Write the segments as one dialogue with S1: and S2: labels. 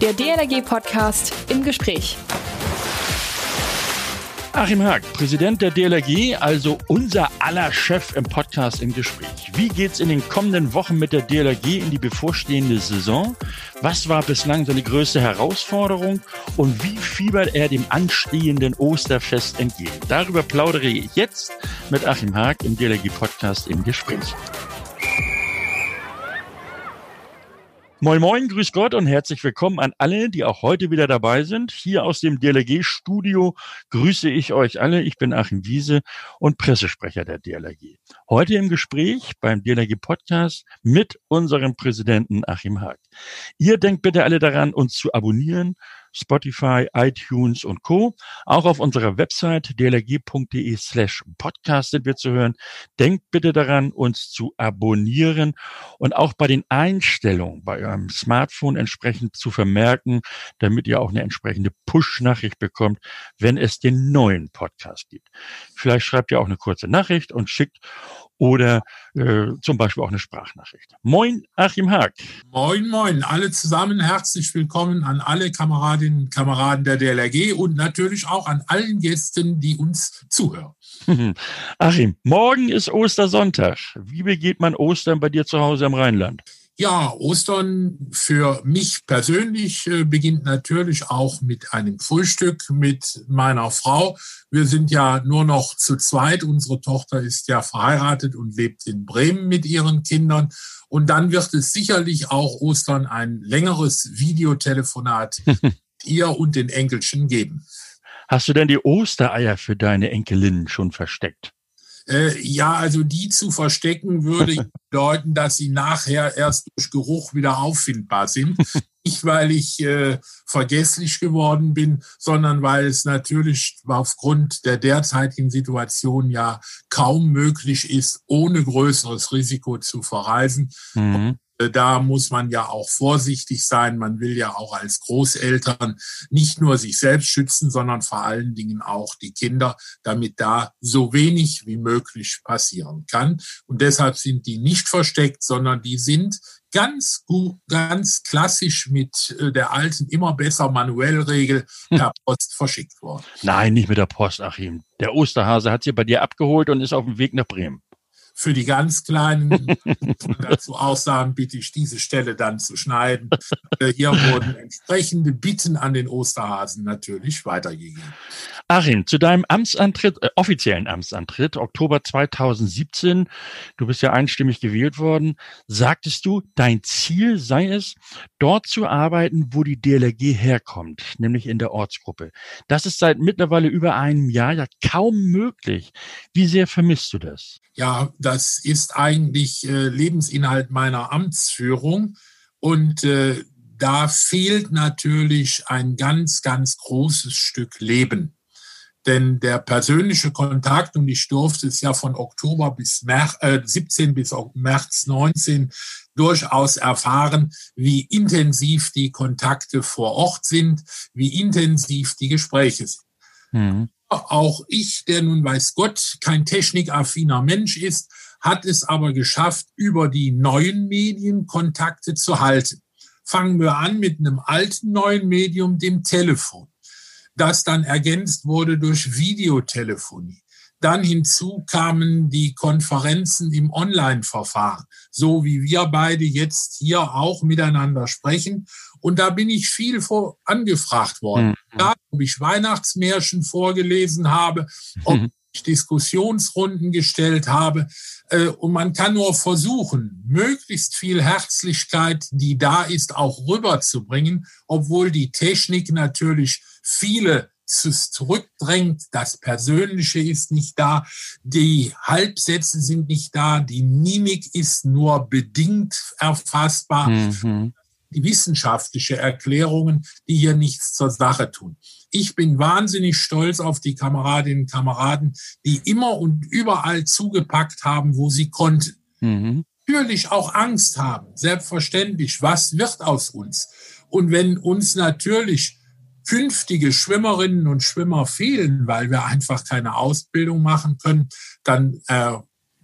S1: Der DLRG-Podcast im Gespräch.
S2: Achim Haag, Präsident der DLRG, also unser aller Chef im Podcast im Gespräch. Wie geht's in den kommenden Wochen mit der DLRG in die bevorstehende Saison? Was war bislang seine größte Herausforderung und wie fiebert er dem anstehenden Osterfest entgegen? Darüber plaudere ich jetzt mit Achim Haag im DLRG Podcast im Gespräch. Moin Moin, grüß Gott und herzlich willkommen an alle, die auch heute wieder dabei sind. Hier aus dem DLRG-Studio grüße ich euch alle. Ich bin Achim Wiese und Pressesprecher der DLRG. Heute im Gespräch beim DLRG-Podcast mit unserem Präsidenten Achim Haag. Ihr denkt bitte alle daran, uns zu abonnieren Spotify, iTunes und Co. Auch auf unserer Website dlg.de slash podcast sind wir zu hören. Denkt bitte daran, uns zu abonnieren und auch bei den Einstellungen bei eurem Smartphone entsprechend zu vermerken, damit ihr auch eine entsprechende Push-Nachricht bekommt, wenn es den neuen Podcast gibt. Vielleicht schreibt ihr auch eine kurze Nachricht und schickt oder äh, zum Beispiel auch eine Sprachnachricht. Moin, Achim Haag.
S3: Moin, moin, alle zusammen herzlich willkommen an alle Kameradinnen und Kameraden der DLRG und natürlich auch an allen Gästen, die uns zuhören.
S2: Achim, morgen ist Ostersonntag. Wie begeht man Ostern bei dir zu Hause im Rheinland?
S3: Ja, Ostern für mich persönlich äh, beginnt natürlich auch mit einem Frühstück mit meiner Frau. Wir sind ja nur noch zu zweit. Unsere Tochter ist ja verheiratet und lebt in Bremen mit ihren Kindern. Und dann wird es sicherlich auch Ostern ein längeres Videotelefonat ihr und den Enkelchen geben.
S2: Hast du denn die Ostereier für deine Enkelinnen schon versteckt?
S3: Äh, ja, also die zu verstecken würde bedeuten, dass sie nachher erst durch Geruch wieder auffindbar sind. Nicht, weil ich äh, vergesslich geworden bin, sondern weil es natürlich aufgrund der derzeitigen Situation ja kaum möglich ist, ohne größeres Risiko zu verreisen. Mhm. Äh, da muss man ja auch vorsichtig sein. Man will ja auch als Großeltern nicht nur sich selbst schützen, sondern vor allen Dingen auch die Kinder, damit da so wenig wie möglich passieren kann. Und deshalb sind die nicht versteckt, sondern die sind ganz gut, ganz klassisch mit äh, der alten immer besser manuell Regel hm. per Post verschickt worden.
S2: Nein, nicht mit der Post, Achim. Der Osterhase hat sie bei dir abgeholt und ist auf dem Weg nach Bremen.
S3: Für die ganz Kleinen, die dazu aussagen, bitte ich diese Stelle dann zu schneiden. Äh, hier wurden entsprechende Bitten an den Osterhasen natürlich weitergegeben.
S2: Achim, zu deinem Amtsantritt, äh, offiziellen Amtsantritt, Oktober 2017, du bist ja einstimmig gewählt worden, sagtest du, dein Ziel sei es, dort zu arbeiten, wo die DLRG herkommt, nämlich in der Ortsgruppe. Das ist seit mittlerweile über einem Jahr ja kaum möglich. Wie sehr vermisst du das?
S3: Ja, das ist eigentlich äh, Lebensinhalt meiner Amtsführung. Und äh, da fehlt natürlich ein ganz, ganz großes Stück Leben. Denn der persönliche Kontakt, und ich durfte es ja von Oktober bis März, äh, 17 bis März 19 durchaus erfahren, wie intensiv die Kontakte vor Ort sind, wie intensiv die Gespräche sind. Mhm. Auch ich, der nun weiß Gott kein technikaffiner Mensch ist, hat es aber geschafft, über die neuen Medien Kontakte zu halten. Fangen wir an mit einem alten neuen Medium, dem Telefon, das dann ergänzt wurde durch Videotelefonie. Dann hinzu kamen die Konferenzen im Online-Verfahren, so wie wir beide jetzt hier auch miteinander sprechen. Und da bin ich viel vor angefragt worden. Mhm. Ob ich Weihnachtsmärchen vorgelesen habe, ob mhm. ich Diskussionsrunden gestellt habe. Äh, und man kann nur versuchen, möglichst viel Herzlichkeit, die da ist, auch rüberzubringen, obwohl die Technik natürlich viele zurückdrängt. Das Persönliche ist nicht da. Die Halbsätze sind nicht da. Die Mimik ist nur bedingt erfassbar. Mhm. Die wissenschaftliche Erklärungen, die hier nichts zur Sache tun. Ich bin wahnsinnig stolz auf die Kameradinnen und Kameraden, die immer und überall zugepackt haben, wo sie konnten. Mhm. Natürlich auch Angst haben, selbstverständlich. Was wird aus uns? Und wenn uns natürlich künftige Schwimmerinnen und Schwimmer fehlen, weil wir einfach keine Ausbildung machen können, dann äh,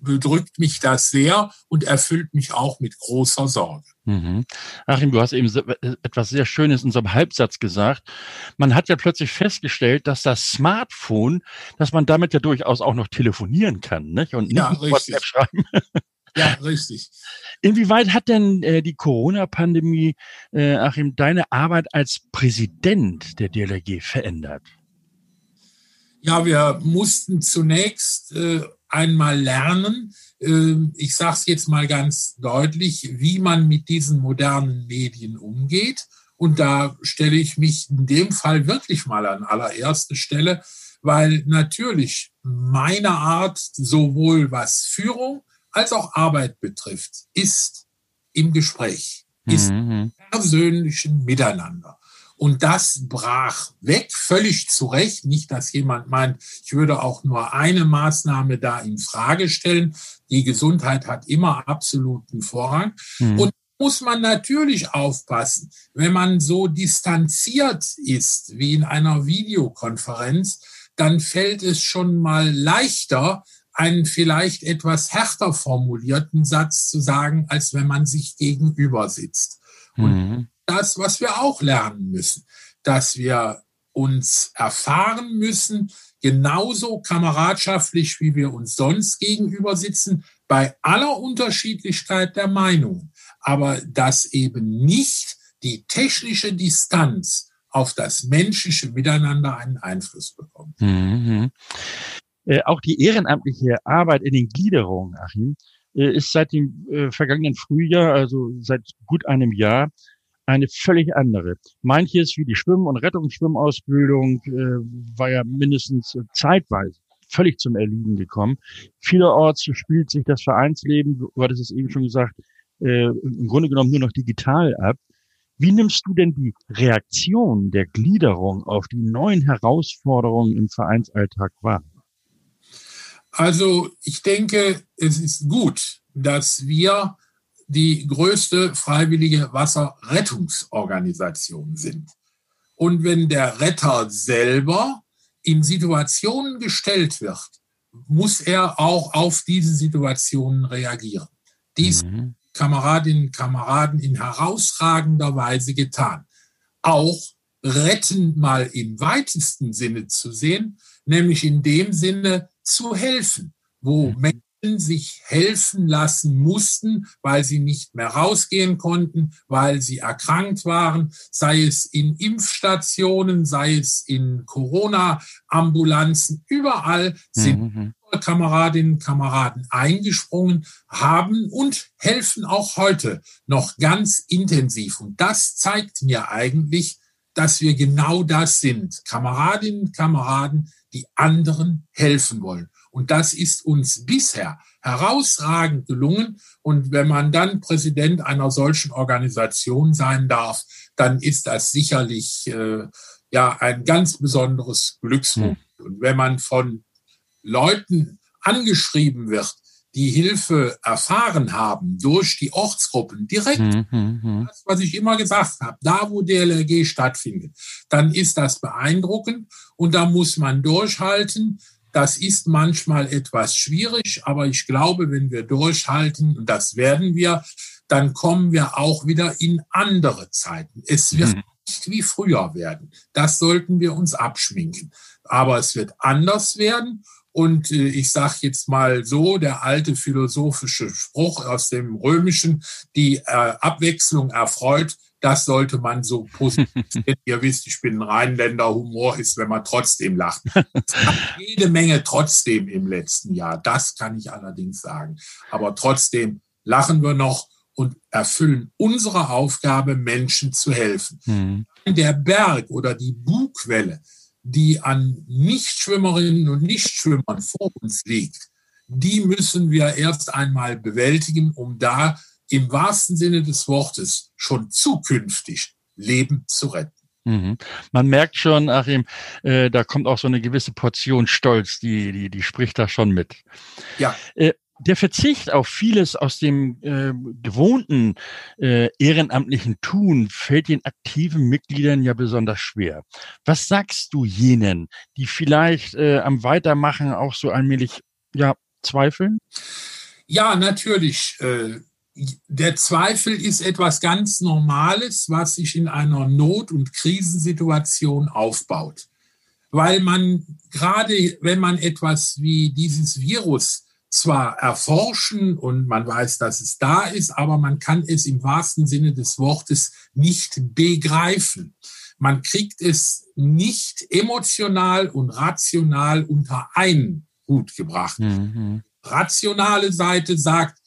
S3: bedrückt mich das sehr und erfüllt mich auch mit großer Sorge.
S2: Mhm. Achim, du hast eben äh, etwas sehr Schönes in einem Halbsatz gesagt. Man hat ja plötzlich festgestellt, dass das Smartphone, dass man damit ja durchaus auch noch telefonieren kann, nicht? Und nicht
S3: ja, WhatsApp schreiben. Ja, richtig.
S2: Inwieweit hat denn äh, die Corona-Pandemie, äh, Achim, deine Arbeit als Präsident der DLRG verändert?
S3: Ja, wir mussten zunächst äh, einmal lernen, äh, ich sage es jetzt mal ganz deutlich, wie man mit diesen modernen Medien umgeht. Und da stelle ich mich in dem Fall wirklich mal an allererste Stelle, weil natürlich meine Art, sowohl was Führung als auch Arbeit betrifft, ist im Gespräch, ist mhm. persönlichen Miteinander. Und das brach weg, völlig zu Recht. Nicht, dass jemand meint, ich würde auch nur eine Maßnahme da in Frage stellen. Die Gesundheit hat immer absoluten Vorrang. Mhm. Und muss man natürlich aufpassen, wenn man so distanziert ist wie in einer Videokonferenz, dann fällt es schon mal leichter, einen vielleicht etwas härter formulierten Satz zu sagen, als wenn man sich gegenüber sitzt. Und mhm. das, was wir auch lernen müssen, dass wir uns erfahren müssen, genauso kameradschaftlich, wie wir uns sonst gegenüber sitzen, bei aller Unterschiedlichkeit der Meinung, aber dass eben nicht die technische Distanz auf das menschliche Miteinander einen Einfluss bekommt. Mhm.
S2: Äh, auch die ehrenamtliche Arbeit in den Gliederungen, Achim, äh, ist seit dem äh, vergangenen Frühjahr, also seit gut einem Jahr, eine völlig andere. Manches wie die Schwimm- und Rettungsschwimmausbildung äh, war ja mindestens zeitweise völlig zum Erliegen gekommen. Vielerorts spielt sich das Vereinsleben, du hattest es eben schon gesagt, äh, im Grunde genommen nur noch digital ab. Wie nimmst du denn die Reaktion der Gliederung auf die neuen Herausforderungen im Vereinsalltag wahr?
S3: Also ich denke, es ist gut, dass wir die größte freiwillige Wasserrettungsorganisation sind. Und wenn der Retter selber in Situationen gestellt wird, muss er auch auf diese Situationen reagieren. Dies mhm. Kameradinnen und Kameraden in herausragender Weise getan. Auch retten mal im weitesten Sinne zu sehen, nämlich in dem Sinne zu helfen, wo mhm. Menschen sich helfen lassen mussten, weil sie nicht mehr rausgehen konnten, weil sie erkrankt waren, sei es in Impfstationen, sei es in Corona-Ambulanzen, überall sind mhm. Kameradinnen und Kameraden eingesprungen, haben und helfen auch heute noch ganz intensiv. Und das zeigt mir eigentlich, dass wir genau das sind. Kameradinnen und Kameraden, die anderen helfen wollen. Und das ist uns bisher herausragend gelungen. Und wenn man dann Präsident einer solchen Organisation sein darf, dann ist das sicherlich äh, ja ein ganz besonderes Glücksmoment. Mhm. Und wenn man von Leuten angeschrieben wird, die Hilfe erfahren haben durch die Ortsgruppen direkt, mhm, das, was ich immer gesagt habe, da wo DLRG stattfindet, dann ist das beeindruckend und da muss man durchhalten. Das ist manchmal etwas schwierig, aber ich glaube, wenn wir durchhalten, und das werden wir, dann kommen wir auch wieder in andere Zeiten. Es wird mhm. nicht wie früher werden. Das sollten wir uns abschminken. Aber es wird anders werden und äh, ich sage jetzt mal so, der alte philosophische Spruch aus dem Römischen, die äh, Abwechslung erfreut, das sollte man so positiv sehen. Ihr wisst, ich bin ein Rheinländer, Humor ist, wenn man trotzdem lacht. Es gab jede Menge trotzdem im letzten Jahr, das kann ich allerdings sagen. Aber trotzdem lachen wir noch und erfüllen unsere Aufgabe, Menschen zu helfen. Mhm. Der Berg oder die Bugwelle, die an Nichtschwimmerinnen und Nichtschwimmern vor uns liegt, die müssen wir erst einmal bewältigen, um da im wahrsten Sinne des Wortes schon zukünftig Leben zu retten.
S2: Mhm. Man merkt schon, Achim, äh, da kommt auch so eine gewisse Portion Stolz, die, die, die spricht da schon mit.
S3: Ja.
S2: Äh, der Verzicht auf vieles aus dem äh, gewohnten äh, ehrenamtlichen Tun fällt den aktiven Mitgliedern ja besonders schwer. Was sagst du jenen, die vielleicht äh, am Weitermachen auch so allmählich ja zweifeln?
S3: Ja, natürlich. Äh, der Zweifel ist etwas ganz Normales, was sich in einer Not- und Krisensituation aufbaut. Weil man gerade, wenn man etwas wie dieses Virus zwar erforschen und man weiß, dass es da ist, aber man kann es im wahrsten Sinne des Wortes nicht begreifen. Man kriegt es nicht emotional und rational unter einen Hut gebracht. Mhm. Rationale Seite sagt,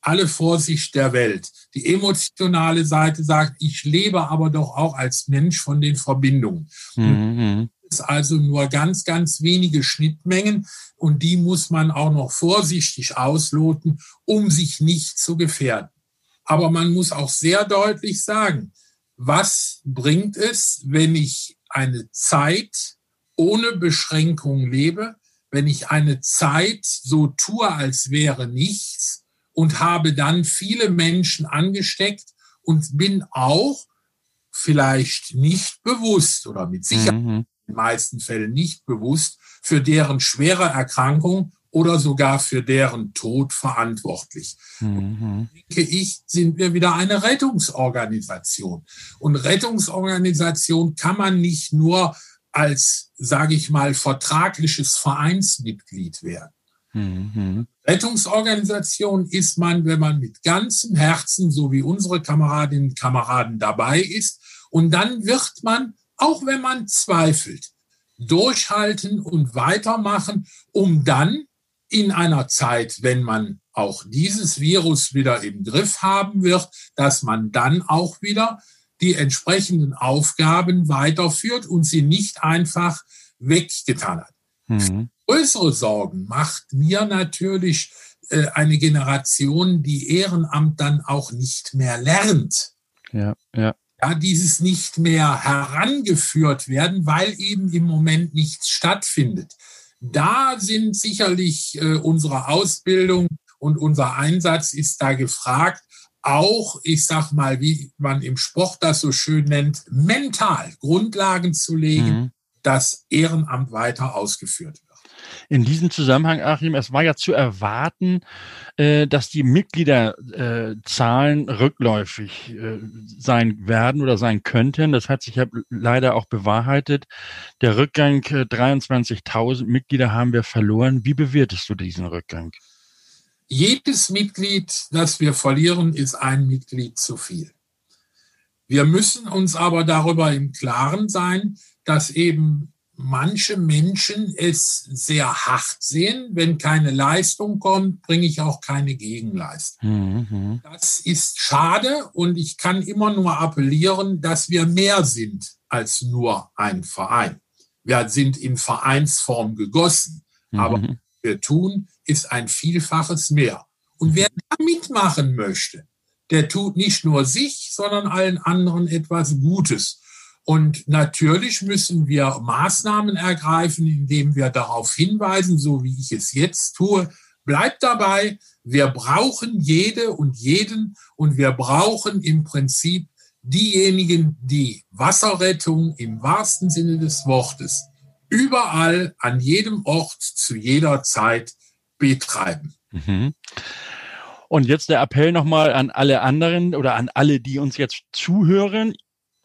S3: alle Vorsicht der Welt. Die emotionale Seite sagt, ich lebe aber doch auch als Mensch von den Verbindungen. Mhm. Es also nur ganz, ganz wenige Schnittmengen und die muss man auch noch vorsichtig ausloten, um sich nicht zu gefährden. Aber man muss auch sehr deutlich sagen, was bringt es, wenn ich eine Zeit ohne Beschränkung lebe, wenn ich eine Zeit so tue, als wäre nichts, und habe dann viele Menschen angesteckt und bin auch vielleicht nicht bewusst oder mit Sicherheit mhm. in den meisten Fällen nicht bewusst für deren schwere Erkrankung oder sogar für deren Tod verantwortlich. Mhm. Denke ich, sind wir wieder eine Rettungsorganisation. Und Rettungsorganisation kann man nicht nur als, sage ich mal, vertragliches Vereinsmitglied werden. Mhm. Rettungsorganisation ist man, wenn man mit ganzem Herzen, so wie unsere Kameradinnen und Kameraden dabei ist. Und dann wird man, auch wenn man zweifelt, durchhalten und weitermachen, um dann in einer Zeit, wenn man auch dieses Virus wieder im Griff haben wird, dass man dann auch wieder die entsprechenden Aufgaben weiterführt und sie nicht einfach weggetan hat. Mhm. Größere Sorgen macht mir natürlich äh, eine Generation, die Ehrenamt dann auch nicht mehr lernt.
S2: Ja, ja.
S3: Ja, dieses nicht mehr herangeführt werden, weil eben im Moment nichts stattfindet. Da sind sicherlich äh, unsere Ausbildung und unser Einsatz ist da gefragt, auch, ich sag mal, wie man im Sport das so schön nennt, mental Grundlagen zu legen, mhm. dass Ehrenamt weiter ausgeführt wird
S2: in diesem Zusammenhang, Achim, es war ja zu erwarten, äh, dass die Mitgliederzahlen äh, rückläufig äh, sein werden oder sein könnten. Das hat sich ja leider auch bewahrheitet. Der Rückgang, äh, 23.000 Mitglieder haben wir verloren. Wie bewertest du diesen Rückgang?
S3: Jedes Mitglied, das wir verlieren, ist ein Mitglied zu viel. Wir müssen uns aber darüber im Klaren sein, dass eben manche Menschen es sehr hart sehen. Wenn keine Leistung kommt, bringe ich auch keine Gegenleistung. Mhm. Das ist schade und ich kann immer nur appellieren, dass wir mehr sind als nur ein Verein. Wir sind in Vereinsform gegossen, mhm. aber was wir tun, ist ein Vielfaches mehr. Und wer da mitmachen möchte, der tut nicht nur sich, sondern allen anderen etwas Gutes. Und natürlich müssen wir Maßnahmen ergreifen, indem wir darauf hinweisen, so wie ich es jetzt tue. Bleibt dabei, wir brauchen jede und jeden und wir brauchen im Prinzip diejenigen, die Wasserrettung im wahrsten Sinne des Wortes überall, an jedem Ort, zu jeder Zeit betreiben. Mhm.
S2: Und jetzt der Appell nochmal an alle anderen oder an alle, die uns jetzt zuhören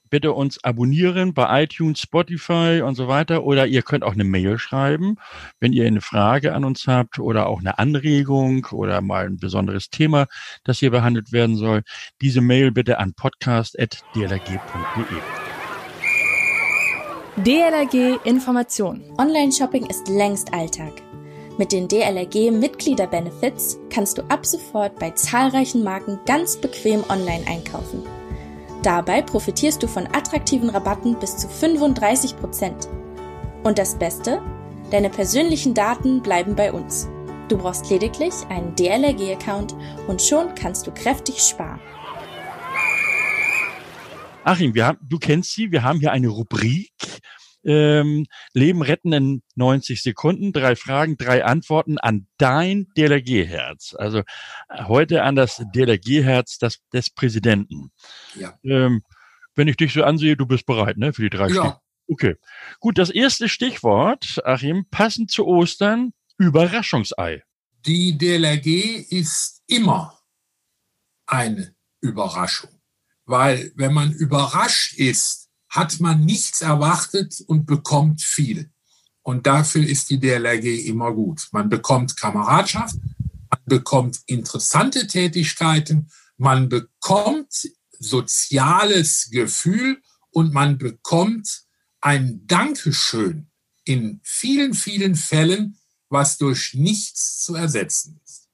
S2: bitte uns abonnieren bei iTunes, Spotify und so weiter. Oder ihr könnt auch eine Mail schreiben, wenn ihr eine Frage an uns habt oder auch eine Anregung oder mal ein besonderes Thema, das hier behandelt werden soll. Diese Mail bitte an podcast.dlg.de.
S1: DLRG Information.
S4: Online-Shopping ist längst Alltag. Mit den DLRG Mitglieder-Benefits kannst du ab sofort bei zahlreichen Marken ganz bequem online einkaufen. Dabei profitierst du von attraktiven Rabatten bis zu 35% Und das Beste? Deine persönlichen Daten bleiben bei uns. Du brauchst lediglich einen DLRG-Account und schon kannst du kräftig sparen.
S2: Achim, wir haben, du kennst sie, wir haben hier eine Rubrik ähm, Leben retten in 90 Sekunden. Drei Fragen, drei Antworten an dein DLRG-Herz. Also äh, heute an das DLRG-Herz des, des Präsidenten. Ja. Ähm, wenn ich dich so ansehe, du bist bereit, ne, für die drei ja. Stich Okay. Gut, das erste Stichwort, Achim, passend zu Ostern, Überraschungsei.
S3: Die DLRG ist immer eine Überraschung, weil wenn man überrascht ist, hat man nichts erwartet und bekommt viel. Und dafür ist die DLRG immer gut. Man bekommt Kameradschaft, man bekommt interessante Tätigkeiten, man bekommt soziales Gefühl und man bekommt ein Dankeschön in vielen, vielen Fällen, was durch nichts zu ersetzen ist.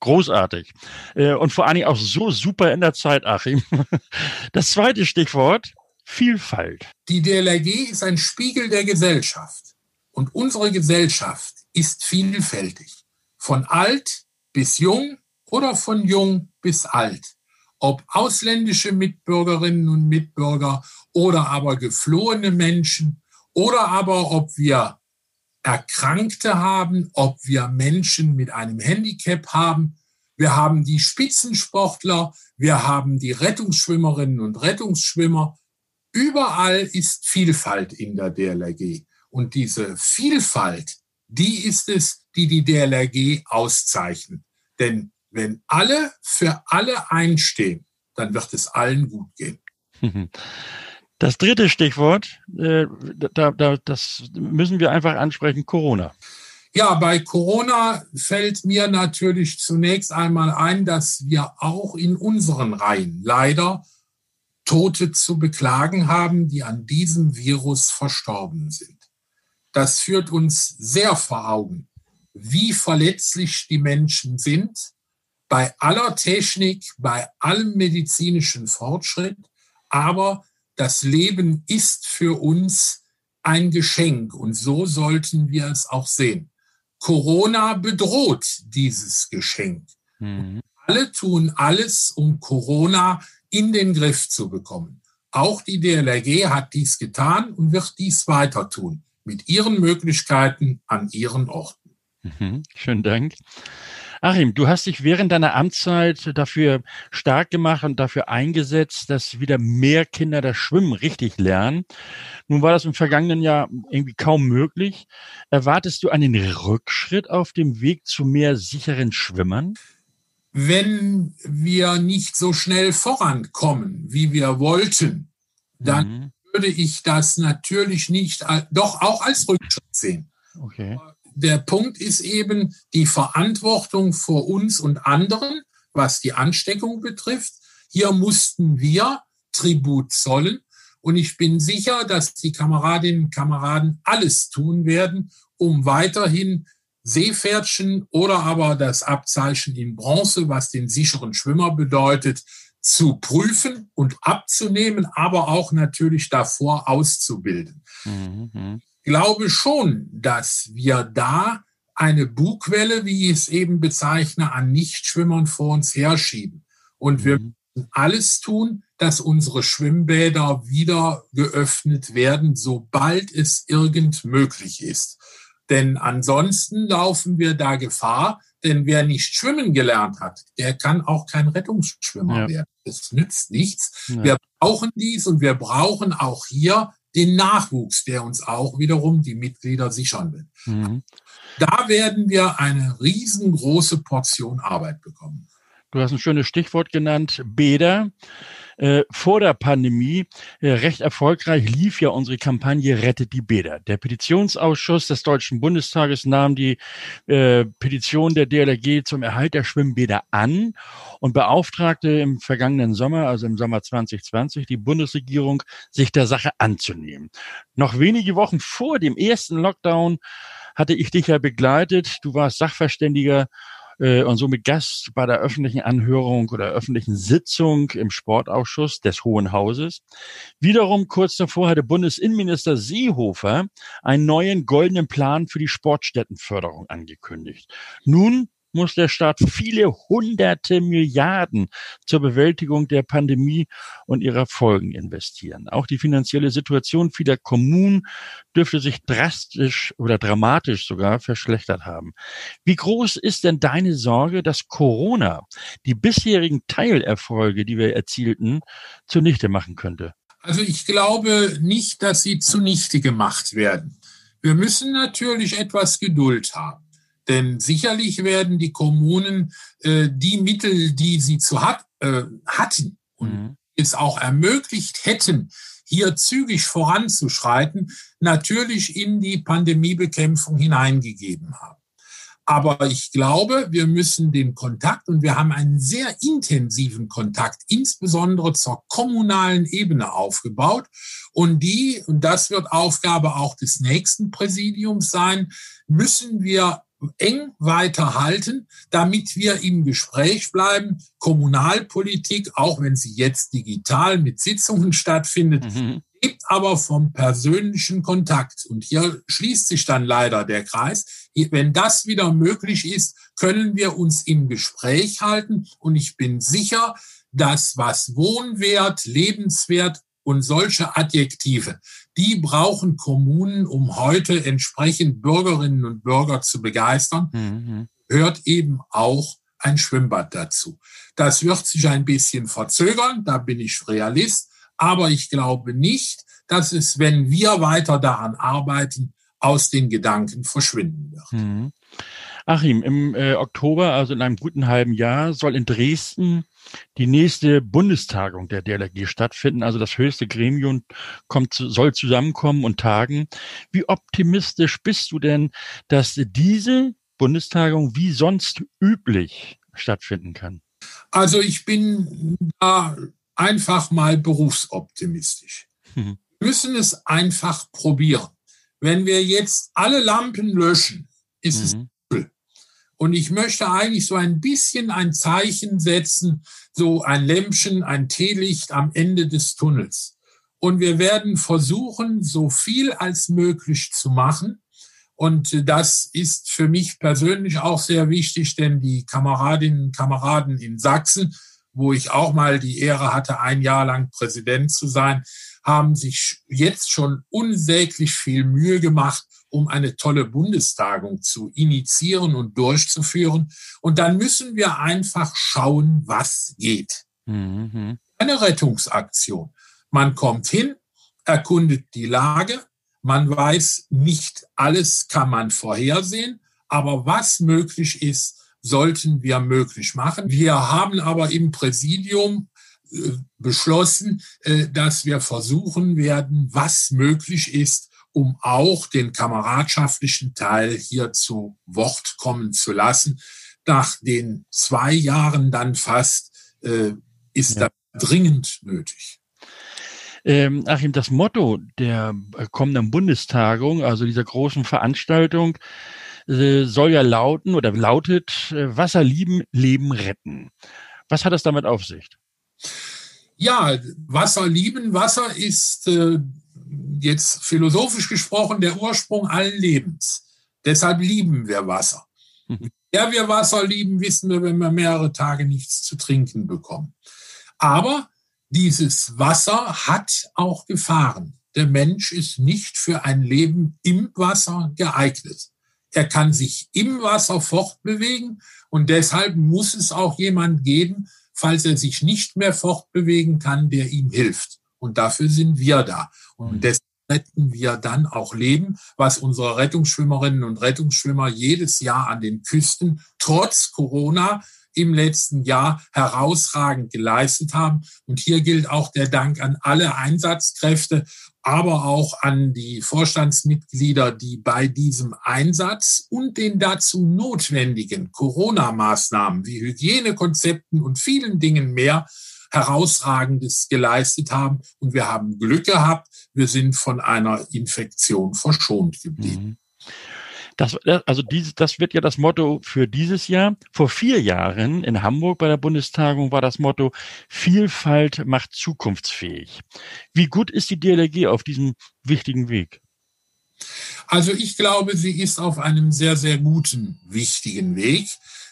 S2: Großartig. Äh, und vor allen Dingen auch so super in der Zeit, Achim. Das zweite Stichwort, Vielfalt.
S3: Die DLRG ist ein Spiegel der Gesellschaft. Und unsere Gesellschaft ist vielfältig. Von alt bis jung oder von jung bis alt. Ob ausländische Mitbürgerinnen und Mitbürger oder aber geflohene Menschen oder aber ob wir Erkrankte haben, ob wir Menschen mit einem Handicap haben. Wir haben die Spitzensportler, wir haben die Rettungsschwimmerinnen und Rettungsschwimmer. Überall ist Vielfalt in der DLRG. Und diese Vielfalt, die ist es, die die DLRG auszeichnet. Denn wenn alle für alle einstehen, dann wird es allen gut gehen.
S2: Das dritte Stichwort, äh, da, da, das müssen wir einfach ansprechen, Corona.
S3: Ja, bei Corona fällt mir natürlich zunächst einmal ein, dass wir auch in unseren Reihen leider Tote zu beklagen haben, die an diesem Virus verstorben sind das führt uns sehr vor Augen, wie verletzlich die Menschen sind bei aller Technik, bei allem medizinischen Fortschritt. Aber das Leben ist für uns ein Geschenk und so sollten wir es auch sehen. Corona bedroht dieses Geschenk. Mhm. Alle tun alles, um Corona in den Griff zu bekommen. Auch die DLRG hat dies getan und wird dies weiter tun mit ihren Möglichkeiten an ihren Orten.
S2: Mhm, schönen Dank. Achim, du hast dich während deiner Amtszeit dafür stark gemacht und dafür eingesetzt, dass wieder mehr Kinder das Schwimmen richtig lernen. Nun war das im vergangenen Jahr irgendwie kaum möglich. Erwartest du einen Rückschritt auf dem Weg zu mehr sicheren Schwimmern?
S3: Wenn wir nicht so schnell vorankommen, wie wir wollten, dann mhm würde ich das natürlich nicht, doch auch als Rückschritt sehen. Okay. Der Punkt ist eben die Verantwortung vor uns und anderen, was die Ansteckung betrifft. Hier mussten wir Tribut zollen. Und ich bin sicher, dass die Kameradinnen und Kameraden alles tun werden, um weiterhin Seepferdchen oder aber das Abzeichen in Bronze, was den sicheren Schwimmer bedeutet, zu prüfen und abzunehmen, aber auch natürlich davor auszubilden. Mhm. Ich glaube schon, dass wir da eine Bugwelle, wie ich es eben bezeichne, an Nichtschwimmern vor uns herschieben. Und wir mhm. müssen alles tun, dass unsere Schwimmbäder wieder geöffnet werden, sobald es irgend möglich ist. Denn ansonsten laufen wir da Gefahr, denn wer nicht schwimmen gelernt hat, der kann auch kein Rettungsschwimmer ja. werden. Das nützt nichts. Ja. Wir brauchen dies und wir brauchen auch hier den Nachwuchs, der uns auch wiederum die Mitglieder sichern will. Mhm. Da werden wir eine riesengroße Portion Arbeit bekommen.
S2: Du hast ein schönes Stichwort genannt, Bäder. Äh, vor der Pandemie äh, recht erfolgreich lief ja unsere Kampagne Rettet die Bäder. Der Petitionsausschuss des Deutschen Bundestages nahm die äh, Petition der DLRG zum Erhalt der Schwimmbäder an und beauftragte im vergangenen Sommer, also im Sommer 2020, die Bundesregierung, sich der Sache anzunehmen. Noch wenige Wochen vor dem ersten Lockdown hatte ich dich ja begleitet. Du warst Sachverständiger äh, und somit Gast bei der öffentlichen Anhörung oder öffentlichen Sitzung im Sportausschuss des Hohen Hauses. Wiederum kurz davor hatte Bundesinnenminister Seehofer einen neuen goldenen Plan für die Sportstättenförderung angekündigt. Nun muss der Staat viele hunderte Milliarden zur Bewältigung der Pandemie und ihrer Folgen investieren. Auch die finanzielle Situation vieler Kommunen dürfte sich drastisch oder dramatisch sogar verschlechtert haben. Wie groß ist denn deine Sorge, dass Corona die bisherigen Teilerfolge, die wir erzielten, zunichte machen könnte?
S3: Also ich glaube nicht, dass sie zunichte gemacht werden. Wir müssen natürlich etwas Geduld haben. Denn sicherlich werden die Kommunen äh, die Mittel, die sie zu hat, äh, hatten und mhm. es auch ermöglicht hätten, hier zügig voranzuschreiten, natürlich in die Pandemiebekämpfung hineingegeben haben. Aber ich glaube, wir müssen den Kontakt und wir haben einen sehr intensiven Kontakt, insbesondere zur kommunalen Ebene aufgebaut. Und die, und das wird Aufgabe auch des nächsten Präsidiums sein, müssen wir eng weiterhalten, damit wir im Gespräch bleiben. Kommunalpolitik, auch wenn sie jetzt digital mit Sitzungen stattfindet, mhm. lebt aber vom persönlichen Kontakt. Und hier schließt sich dann leider der Kreis. Wenn das wieder möglich ist, können wir uns im Gespräch halten. Und ich bin sicher, dass was Wohnwert, Lebenswert und solche Adjektive, die brauchen Kommunen, um heute entsprechend Bürgerinnen und Bürger zu begeistern, mhm. hört eben auch ein Schwimmbad dazu. Das wird sich ein bisschen verzögern, da bin ich Realist, aber ich glaube nicht, dass es, wenn wir weiter daran arbeiten, aus den Gedanken verschwinden wird. Mhm.
S2: Achim, im äh, Oktober, also in einem guten halben Jahr, soll in Dresden die nächste Bundestagung der DLRG stattfinden. Also das höchste Gremium kommt, soll zusammenkommen und tagen. Wie optimistisch bist du denn, dass diese Bundestagung wie sonst üblich stattfinden kann?
S3: Also ich bin da einfach mal berufsoptimistisch. Mhm. Wir müssen es einfach probieren. Wenn wir jetzt alle Lampen löschen, ist mhm. es und ich möchte eigentlich so ein bisschen ein Zeichen setzen, so ein Lämpchen, ein Teelicht am Ende des Tunnels. Und wir werden versuchen, so viel als möglich zu machen. Und das ist für mich persönlich auch sehr wichtig, denn die Kameradinnen und Kameraden in Sachsen, wo ich auch mal die Ehre hatte, ein Jahr lang Präsident zu sein, haben sich jetzt schon unsäglich viel Mühe gemacht, um eine tolle Bundestagung zu initiieren und durchzuführen. Und dann müssen wir einfach schauen, was geht. Mhm. Eine Rettungsaktion. Man kommt hin, erkundet die Lage. Man weiß, nicht alles kann man vorhersehen, aber was möglich ist, sollten wir möglich machen. Wir haben aber im Präsidium äh, beschlossen, äh, dass wir versuchen werden, was möglich ist, um auch den kameradschaftlichen Teil hier zu Wort kommen zu lassen. Nach den zwei Jahren dann fast äh, ist ja. das dringend nötig.
S2: Ähm, Achim, das Motto der äh, kommenden Bundestagung, also dieser großen Veranstaltung, äh, soll ja lauten oder lautet äh, Wasser lieben, Leben retten. Was hat das damit auf sich?
S3: Ja, Wasser lieben. Wasser ist äh, jetzt philosophisch gesprochen der Ursprung allen Lebens. Deshalb lieben wir Wasser. Mhm. Ja, wir Wasser lieben, wissen wir, wenn wir mehrere Tage nichts zu trinken bekommen. Aber dieses Wasser hat auch Gefahren. Der Mensch ist nicht für ein Leben im Wasser geeignet. Er kann sich im Wasser fortbewegen und deshalb muss es auch jemand geben, falls er sich nicht mehr fortbewegen kann, der ihm hilft. Und dafür sind wir da. Und mhm. deshalb retten wir dann auch Leben, was unsere Rettungsschwimmerinnen und Rettungsschwimmer jedes Jahr an den Küsten trotz Corona im letzten Jahr herausragend geleistet haben. Und hier gilt auch der Dank an alle Einsatzkräfte, aber auch an die Vorstandsmitglieder, die bei diesem Einsatz und den dazu notwendigen Corona-Maßnahmen wie Hygienekonzepten und vielen Dingen mehr herausragendes geleistet haben. Und wir haben Glück gehabt. Wir sind von einer Infektion verschont geblieben. Mhm.
S2: Das, also dieses, das wird ja das Motto für dieses Jahr. Vor vier Jahren in Hamburg bei der Bundestagung war das Motto Vielfalt macht zukunftsfähig. Wie gut ist die DLRG auf diesem wichtigen Weg?
S3: Also ich glaube, sie ist auf einem sehr, sehr guten, wichtigen Weg.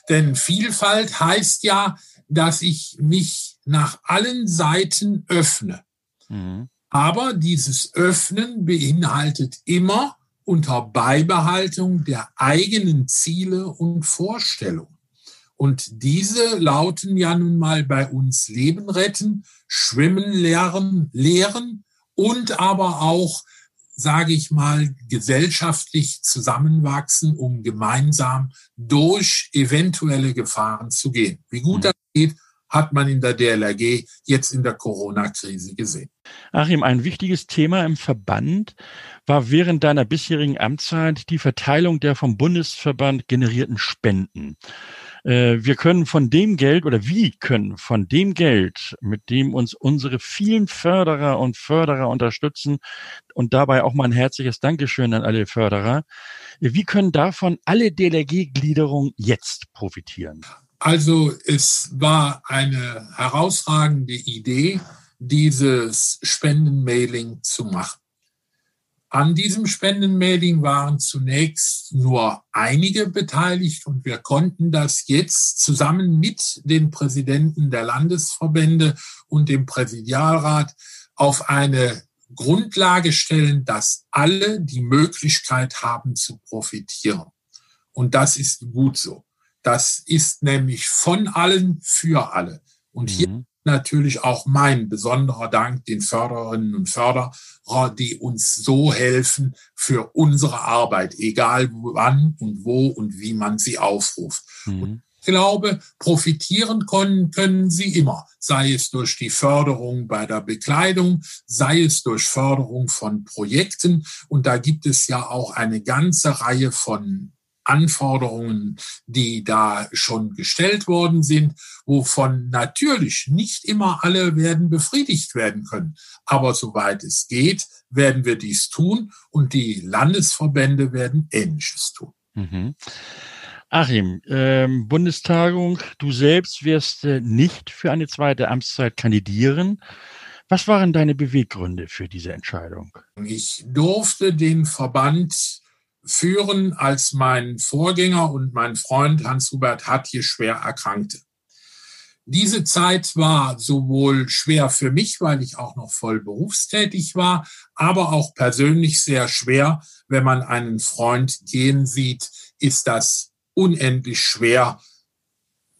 S3: Denn Vielfalt heißt ja, dass ich mich nach allen Seiten öffne. Mhm. Aber dieses Öffnen beinhaltet immer unter Beibehaltung der eigenen Ziele und Vorstellungen. Und diese lauten ja nun mal bei uns Leben retten, schwimmen lernen, lehren und aber auch sage ich mal, gesellschaftlich zusammenwachsen, um gemeinsam durch eventuelle Gefahren zu gehen. Wie gut mhm. das geht, hat man in der DLRG jetzt in der Corona-Krise gesehen.
S2: Achim, ein wichtiges Thema im Verband war während deiner bisherigen Amtszeit die Verteilung der vom Bundesverband generierten Spenden. Äh, wir können von dem Geld oder wie können von dem Geld, mit dem uns unsere vielen Förderer und Förderer unterstützen und dabei auch mal ein herzliches Dankeschön an alle Förderer, wie können davon alle DLRG-Gliederungen jetzt profitieren?
S3: Also es war eine herausragende Idee, dieses Spendenmailing zu machen. An diesem Spendenmailing waren zunächst nur einige beteiligt und wir konnten das jetzt zusammen mit den Präsidenten der Landesverbände und dem Präsidialrat auf eine Grundlage stellen, dass alle die Möglichkeit haben zu profitieren. Und das ist gut so. Das ist nämlich von allen für alle. Und hier mhm. natürlich auch mein besonderer Dank den Fördererinnen und Förderer, die uns so helfen für unsere Arbeit, egal wann und wo und wie man sie aufruft. Mhm. Und ich glaube, profitieren können, können sie immer, sei es durch die Förderung bei der Bekleidung, sei es durch Förderung von Projekten. Und da gibt es ja auch eine ganze Reihe von Anforderungen, die da schon gestellt worden sind, wovon natürlich nicht immer alle werden befriedigt werden können. Aber soweit es geht, werden wir dies tun und die Landesverbände werden Ähnliches tun. Mhm.
S2: Achim, ähm, Bundestagung, du selbst wirst äh, nicht für eine zweite Amtszeit kandidieren. Was waren deine Beweggründe für diese Entscheidung?
S3: Ich durfte den Verband führen, als mein Vorgänger und mein Freund Hans-Hubert Hatje schwer erkrankte. Diese Zeit war sowohl schwer für mich, weil ich auch noch voll berufstätig war, aber auch persönlich sehr schwer. Wenn man einen Freund gehen sieht, ist das unendlich schwer,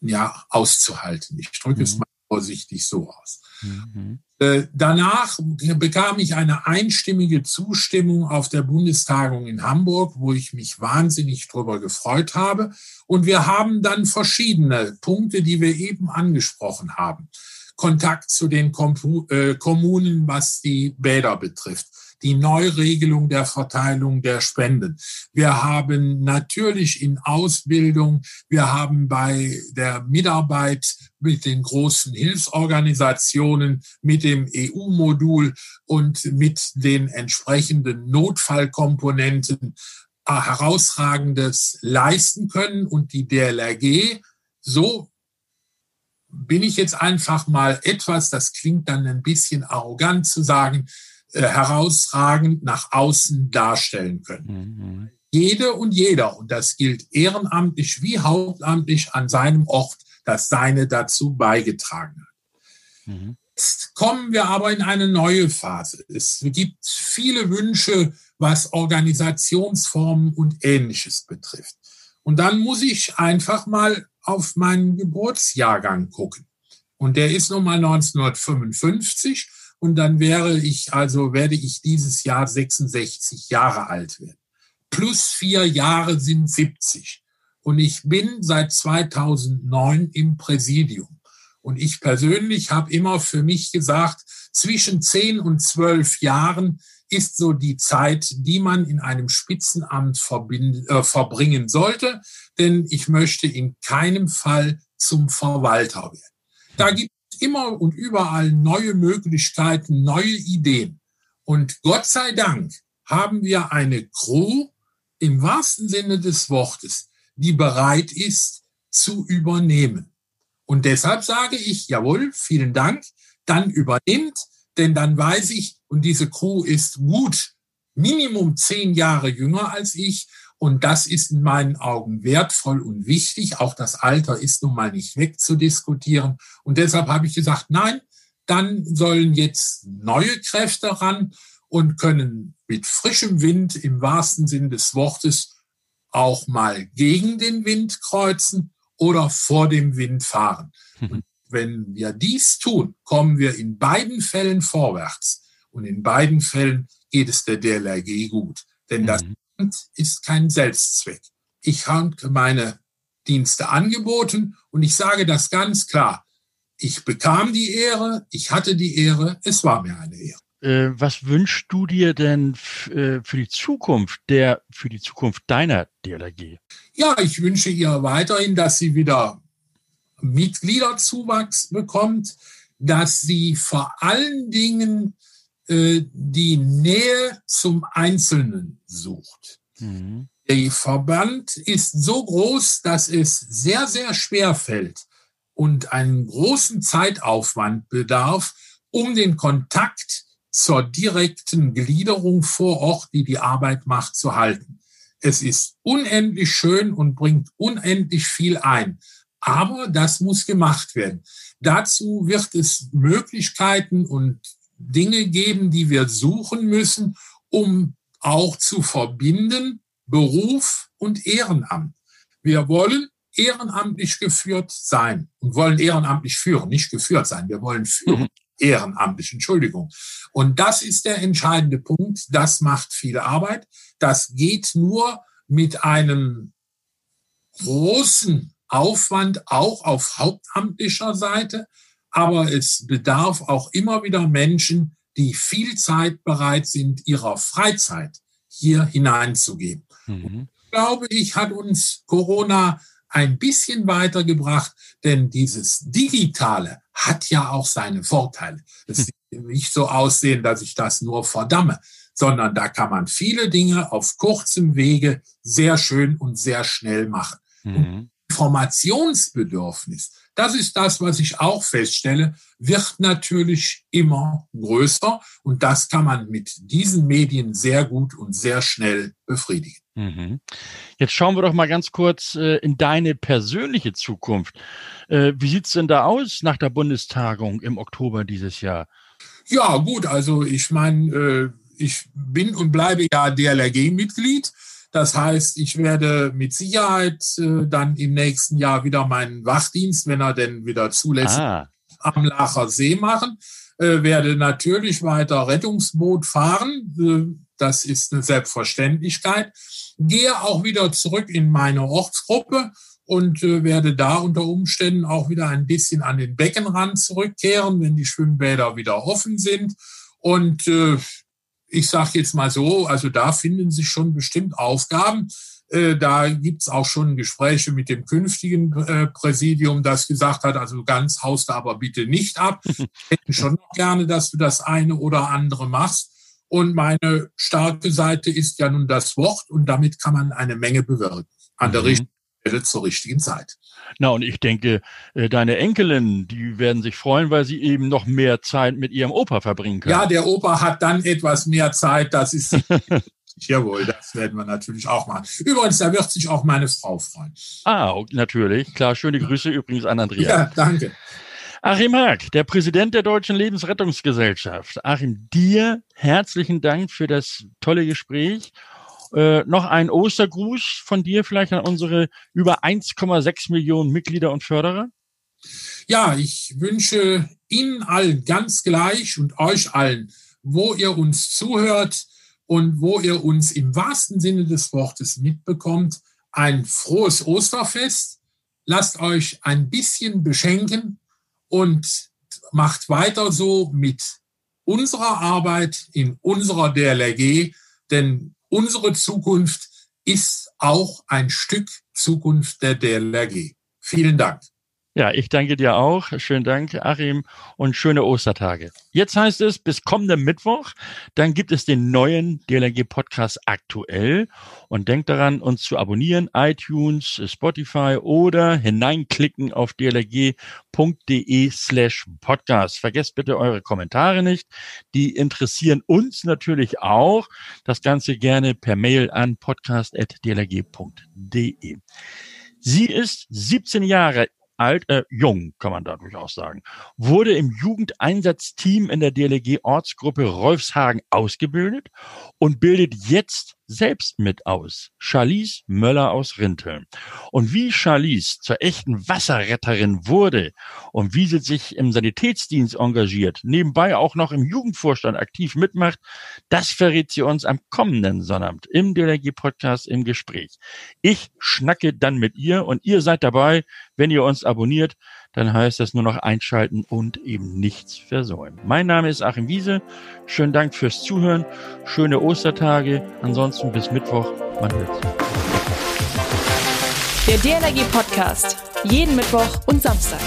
S3: ja, auszuhalten. Ich drücke mhm. es mal vorsichtig so aus. Mhm. Äh, danach bekam ich eine einstimmige Zustimmung auf der Bundestagung in Hamburg, wo ich mich wahnsinnig drüber gefreut habe. Und wir haben dann verschiedene Punkte, die wir eben angesprochen haben. Kontakt zu den äh, Kommunen, was die Bäder betrifft die Neuregelung der Verteilung der Spenden. Wir haben natürlich in Ausbildung, wir haben bei der Mitarbeit mit den großen Hilfsorganisationen, mit dem EU-Modul und mit den entsprechenden Notfallkomponenten äh, herausragendes leisten können und die DLRG so bin ich jetzt einfach mal etwas, das klingt dann ein bisschen arrogant zu sagen, herausragend nach außen darstellen können. Mhm. Jede und jeder, und das gilt ehrenamtlich wie hauptamtlich an seinem Ort, das seine dazu beigetragen hat. Mhm. Jetzt kommen wir aber in eine neue Phase. Es gibt viele Wünsche, was Organisationsformen und Ähnliches betrifft. Und dann muss ich einfach mal auf meinen Geburtsjahrgang gucken. Und der ist nun mal 1955 und dann wäre ich, also werde ich dieses Jahr 66 Jahre alt werden. Plus vier Jahre sind 70. Und ich bin seit 2009 im Präsidium. Und ich persönlich habe immer für mich gesagt, zwischen 10 und 12 Jahren ist so die Zeit, die man in einem Spitzenamt äh, verbringen sollte, denn ich möchte in keinem Fall zum Verwalter werden. Da gibt immer und überall neue Möglichkeiten, neue Ideen. Und Gott sei Dank haben wir eine Crew im wahrsten Sinne des Wortes, die bereit ist zu übernehmen. Und deshalb sage ich, jawohl, vielen Dank, dann übernimmt, denn dann weiß ich, und diese Crew ist gut, Minimum zehn Jahre jünger als ich, und das ist in meinen Augen wertvoll und wichtig. Auch das Alter ist nun mal nicht wegzudiskutieren. Und deshalb habe ich gesagt, nein, dann sollen jetzt neue Kräfte ran und können mit frischem Wind im wahrsten Sinn des Wortes auch mal gegen den Wind kreuzen oder vor dem Wind fahren. Mhm. Und wenn wir dies tun, kommen wir in beiden Fällen vorwärts. Und in beiden Fällen geht es der DLRG gut. Denn das mhm. Ist kein Selbstzweck. Ich habe meine Dienste angeboten und ich sage das ganz klar. Ich bekam die Ehre, ich hatte die Ehre, es war mir eine Ehre.
S2: Äh, was wünschst du dir denn äh, für die Zukunft der, für die Zukunft deiner DLRG?
S3: Ja, ich wünsche ihr weiterhin, dass sie wieder Mitgliederzuwachs bekommt, dass sie vor allen Dingen die Nähe zum Einzelnen sucht. Mhm. Der Verband ist so groß, dass es sehr, sehr schwer fällt und einen großen Zeitaufwand bedarf, um den Kontakt zur direkten Gliederung vor Ort, die die Arbeit macht, zu halten. Es ist unendlich schön und bringt unendlich viel ein. Aber das muss gemacht werden. Dazu wird es Möglichkeiten und Dinge geben, die wir suchen müssen, um auch zu verbinden Beruf und Ehrenamt. Wir wollen ehrenamtlich geführt sein und wollen ehrenamtlich führen, nicht geführt sein. Wir wollen führen. Mhm ehrenamtlich, Entschuldigung. Und das ist der entscheidende Punkt. Das macht viel Arbeit. Das geht nur mit einem großen Aufwand auch auf hauptamtlicher Seite. Aber es bedarf auch immer wieder Menschen, die viel Zeit bereit sind, ihrer Freizeit hier hineinzugeben. Mhm. Glaube ich, hat uns Corona ein bisschen weitergebracht, denn dieses Digitale hat ja auch seine Vorteile. Es sieht nicht so aussehen, dass ich das nur verdamme, sondern da kann man viele Dinge auf kurzem Wege sehr schön und sehr schnell machen. Mhm. Informationsbedürfnis, das ist das, was ich auch feststelle, wird natürlich immer größer und das kann man mit diesen Medien sehr gut und sehr schnell befriedigen.
S2: Mhm. Jetzt schauen wir doch mal ganz kurz äh, in deine persönliche Zukunft. Äh, wie sieht's denn da aus nach der Bundestagung im Oktober dieses Jahr?
S3: Ja, gut, also ich meine, äh, ich bin und bleibe ja DLRG-Mitglied. Das heißt, ich werde mit Sicherheit äh, dann im nächsten Jahr wieder meinen Wachdienst, wenn er denn wieder zulässt, ah. am Lacher See machen. Äh, werde natürlich weiter Rettungsboot fahren. Äh, das ist eine Selbstverständlichkeit. Gehe auch wieder zurück in meine Ortsgruppe und äh, werde da unter Umständen auch wieder ein bisschen an den Beckenrand zurückkehren, wenn die Schwimmbäder wieder offen sind. Und äh, ich sage jetzt mal so, also da finden sich schon bestimmt Aufgaben. Äh, da gibt's auch schon Gespräche mit dem künftigen äh, Präsidium, das gesagt hat, also ganz haust du aber bitte nicht ab. Ich hätte schon gerne, dass du das eine oder andere machst. Und meine starke Seite ist ja nun das Wort und damit kann man eine Menge bewirken. An der mhm. richtigen zur richtigen Zeit.
S2: Na, und ich denke, äh, deine Enkelin, die werden sich freuen, weil sie eben noch mehr Zeit mit ihrem Opa verbringen können.
S3: Ja, der Opa hat dann etwas mehr Zeit, das ist Jawohl, das werden wir natürlich auch machen. Übrigens, da wird sich auch meine Frau freuen.
S2: Ah, natürlich. Klar, schöne Grüße übrigens an Andrea.
S3: Ja, danke.
S2: Achim Haag, der Präsident der Deutschen Lebensrettungsgesellschaft. Achim, dir herzlichen Dank für das tolle Gespräch äh, noch ein Ostergruß von dir vielleicht an unsere über 1,6 Millionen Mitglieder und Förderer?
S3: Ja, ich wünsche Ihnen allen ganz gleich und euch allen, wo ihr uns zuhört und wo ihr uns im wahrsten Sinne des Wortes mitbekommt, ein frohes Osterfest. Lasst euch ein bisschen beschenken und macht weiter so mit unserer Arbeit in unserer DLRG, denn unsere Zukunft ist auch ein Stück Zukunft der DLRG. Vielen Dank.
S2: Ja, ich danke dir auch. Schönen Dank, Achim, und schöne Ostertage. Jetzt heißt es bis kommenden Mittwoch, dann gibt es den neuen DLRG Podcast aktuell und denkt daran, uns zu abonnieren, iTunes, Spotify oder hineinklicken auf dlrg.de slash podcast. Vergesst bitte eure Kommentare nicht. Die interessieren uns natürlich auch. Das Ganze gerne per Mail an podcast.dlrg.de. Sie ist 17 Jahre alt, äh, jung, kann man da durchaus sagen, wurde im Jugendeinsatzteam in der DLG Ortsgruppe Rolfshagen ausgebildet und bildet jetzt selbst mit aus. Charlize Möller aus Rinteln. Und wie Charlize zur echten Wasserretterin wurde und wie sie sich im Sanitätsdienst engagiert, nebenbei auch noch im Jugendvorstand aktiv mitmacht, das verrät sie uns am kommenden Sonnabend im DLRG-Podcast im Gespräch. Ich schnacke dann mit ihr und ihr seid dabei, wenn ihr uns abonniert dann heißt das nur noch einschalten und eben nichts versäumen. Mein Name ist Achim Wiese. Schönen Dank fürs Zuhören. Schöne Ostertage. Ansonsten bis Mittwoch. Man hört
S1: sich. Der DLRG Podcast. Jeden Mittwoch und Samstag.